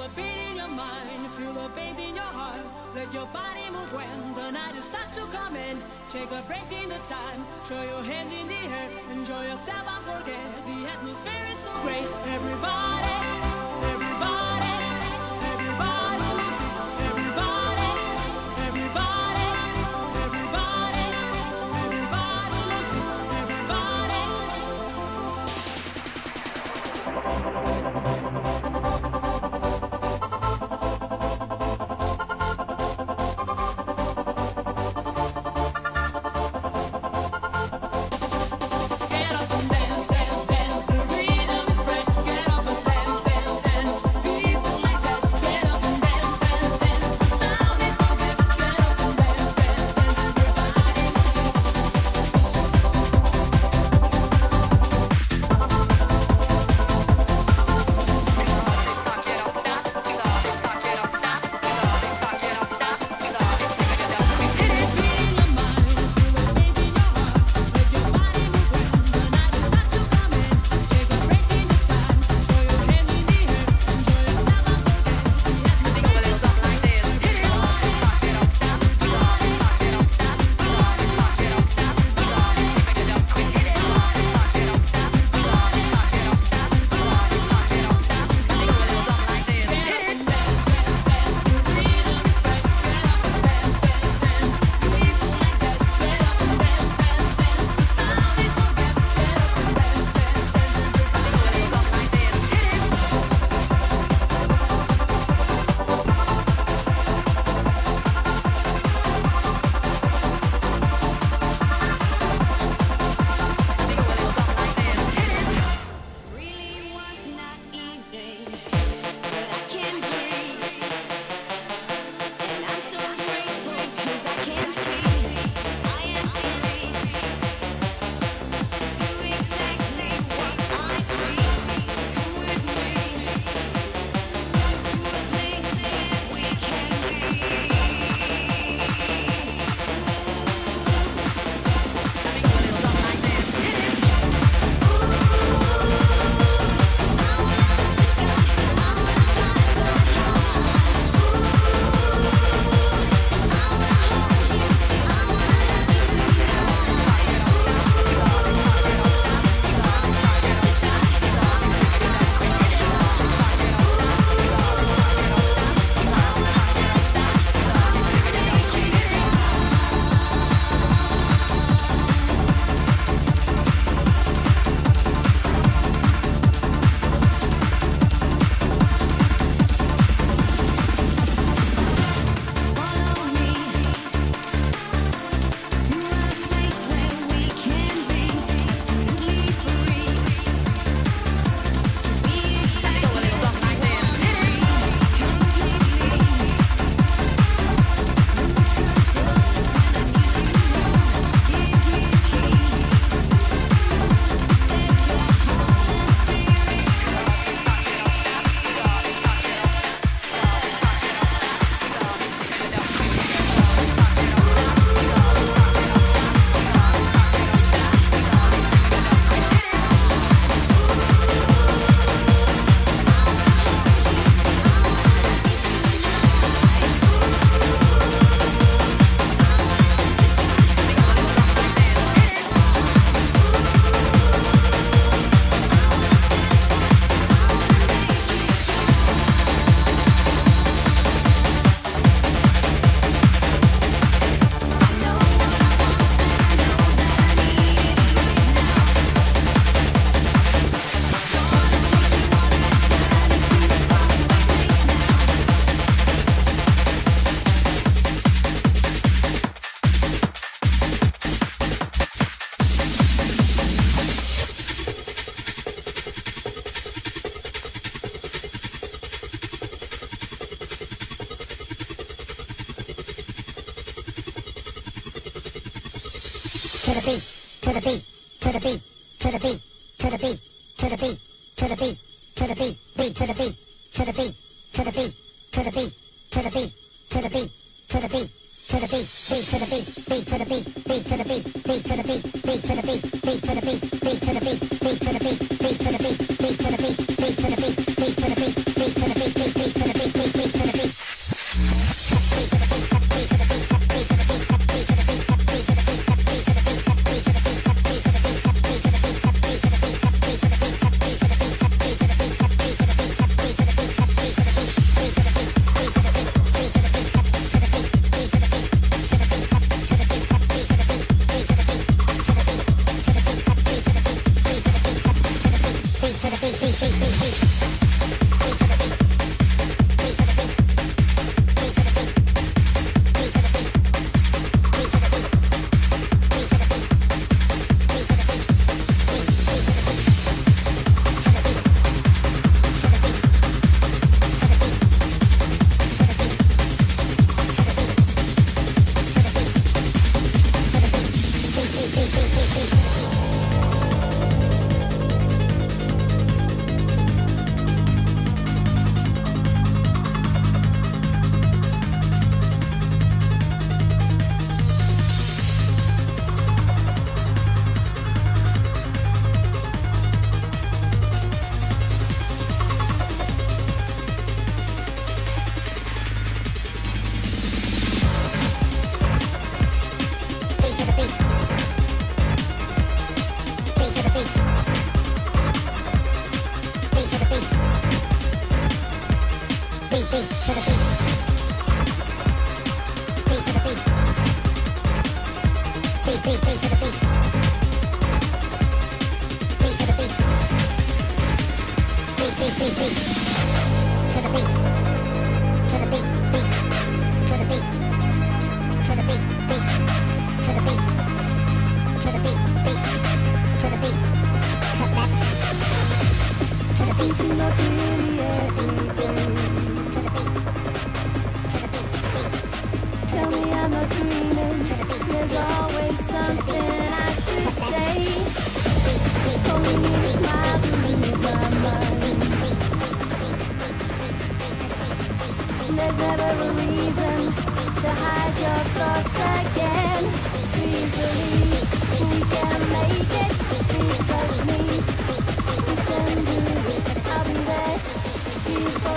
feel a beat in your mind, feel a bass in your heart. Let your body move when the night starts to come in. Take a break in the time, show your hands in the air. Enjoy yourself and forget the atmosphere is so great. Everybody.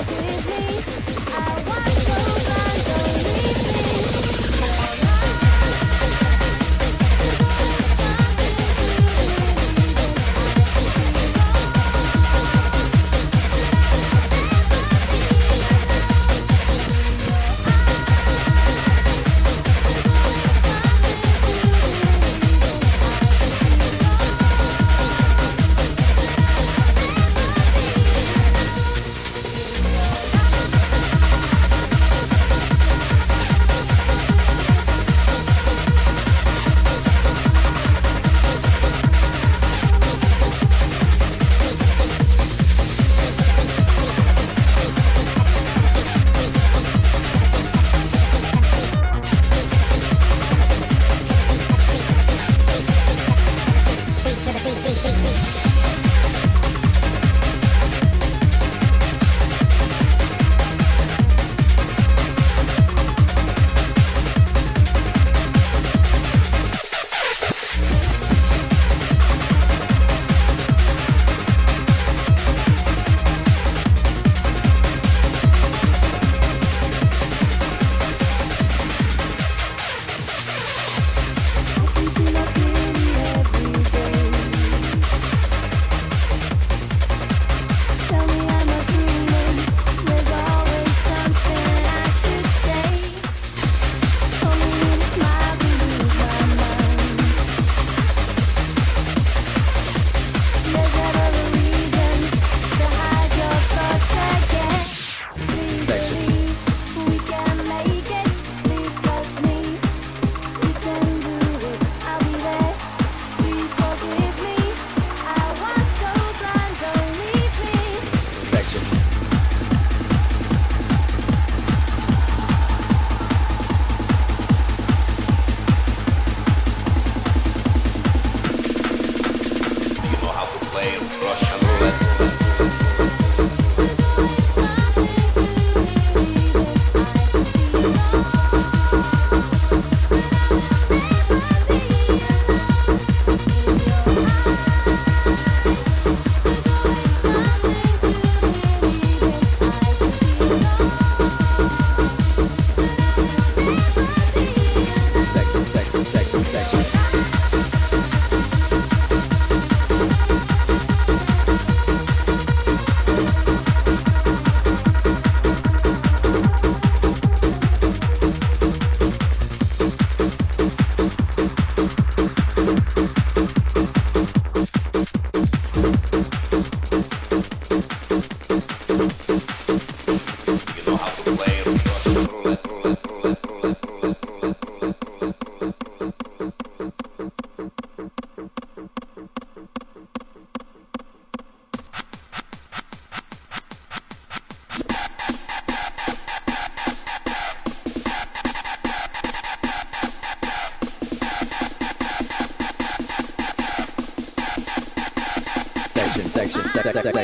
with me. I want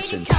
Oh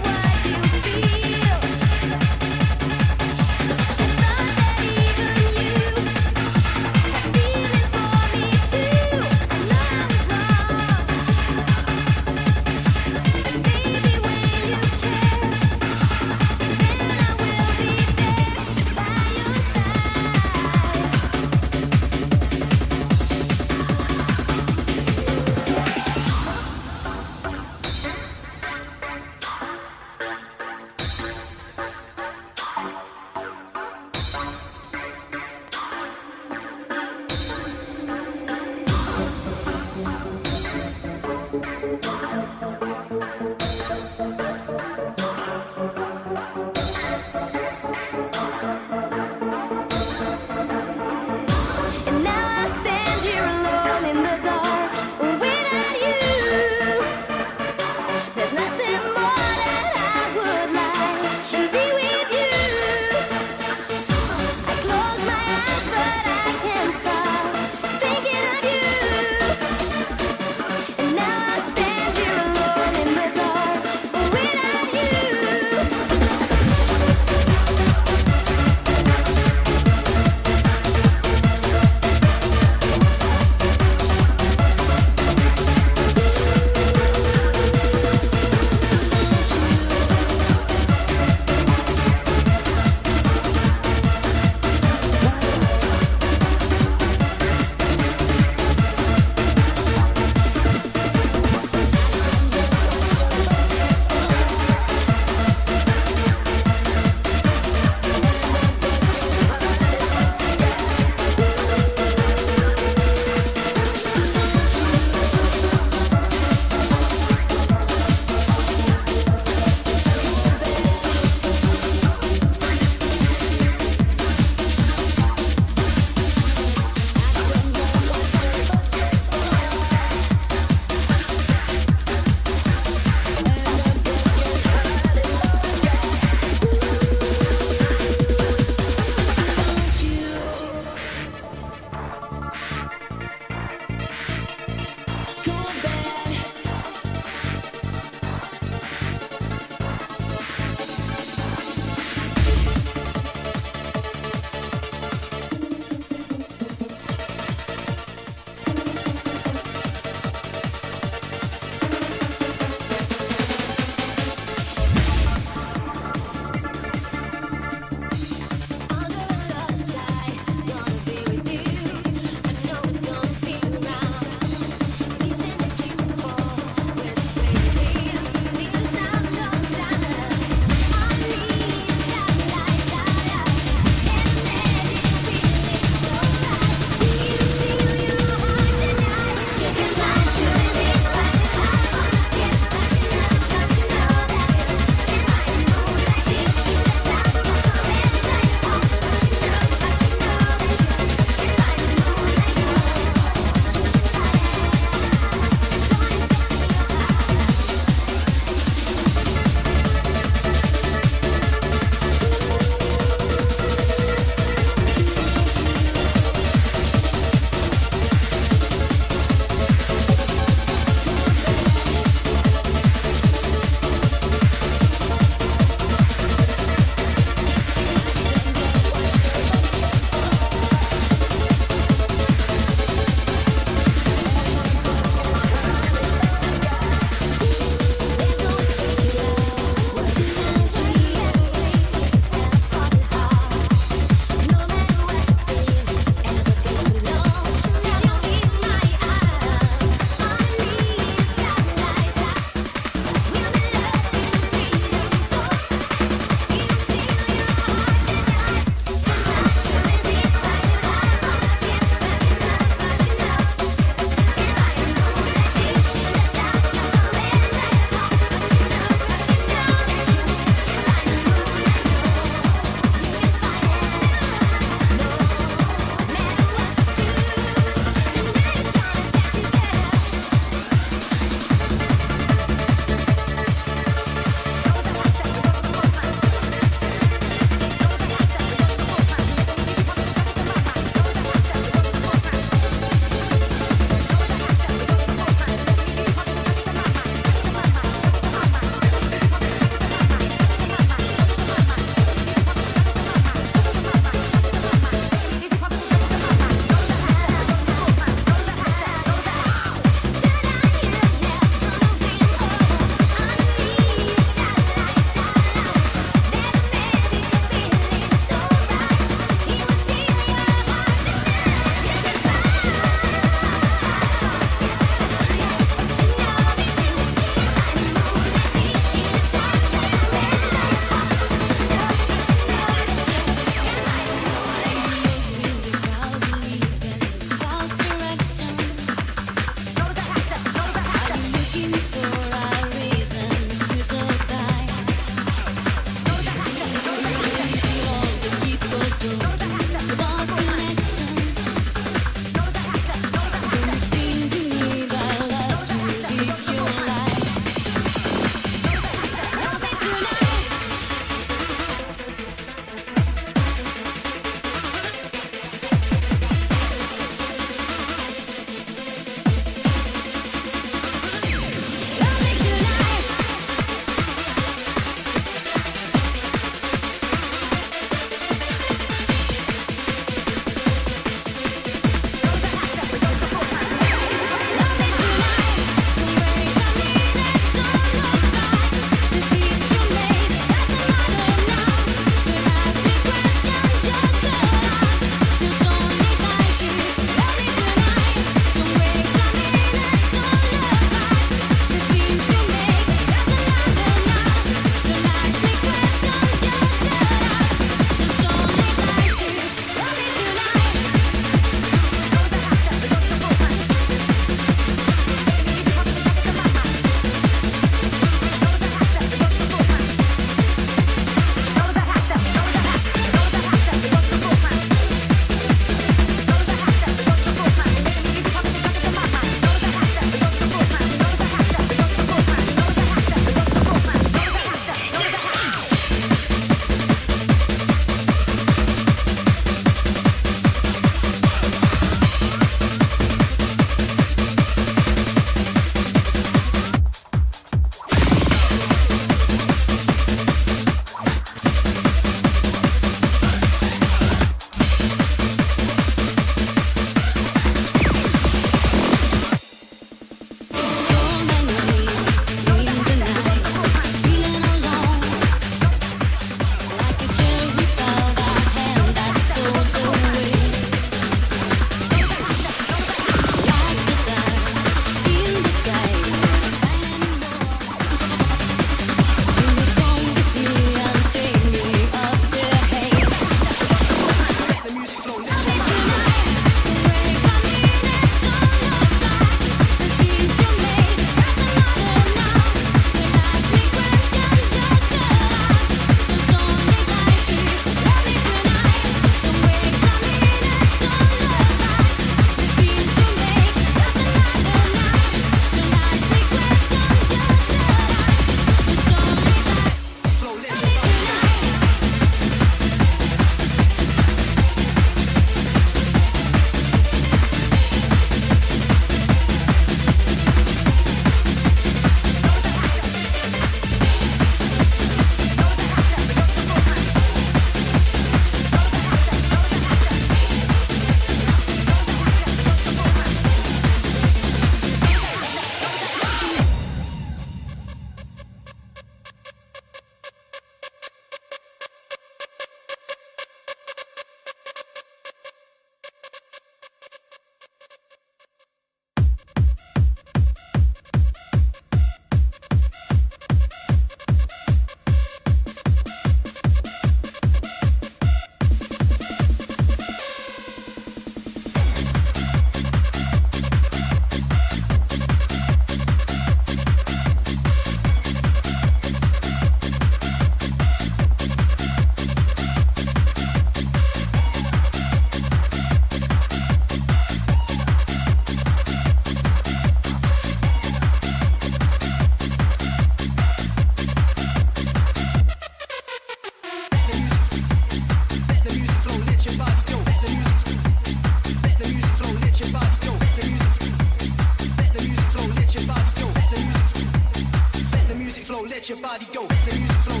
let your body go. The music flow.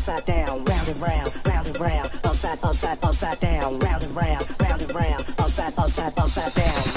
Upside down, upside, upside, upside down, upside, upside, upside down.